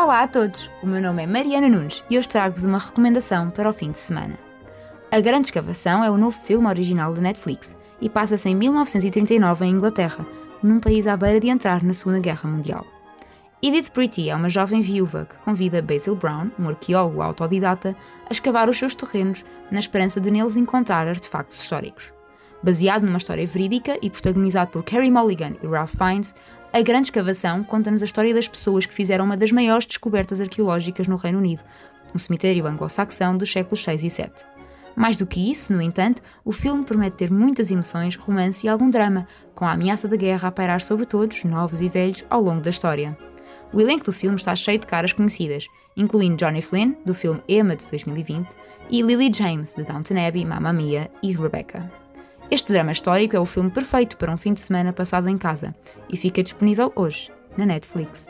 Olá a todos, o meu nome é Mariana Nunes e hoje trago-vos uma recomendação para o fim de semana. A Grande Escavação é o novo filme original da Netflix e passa-se em 1939 em Inglaterra, num país à beira de entrar na Segunda Guerra Mundial. Edith Pretty é uma jovem viúva que convida Basil Brown, um arqueólogo autodidata, a escavar os seus terrenos na esperança de neles encontrar artefactos históricos. Baseado numa história verídica e protagonizado por Carey Mulligan e Ralph Fiennes, a Grande Escavação conta-nos a história das pessoas que fizeram uma das maiores descobertas arqueológicas no Reino Unido, um cemitério anglo-saxão dos séculos 6 e 7. Mais do que isso, no entanto, o filme promete ter muitas emoções, romance e algum drama, com a ameaça da guerra a pairar sobre todos, novos e velhos, ao longo da história. O elenco do filme está cheio de caras conhecidas, incluindo Johnny Flynn, do filme Emma de 2020, e Lily James, de Downton Abbey, Mamma Mia e Rebecca. Este drama histórico é o filme perfeito para um fim de semana passado em casa e fica disponível hoje na Netflix.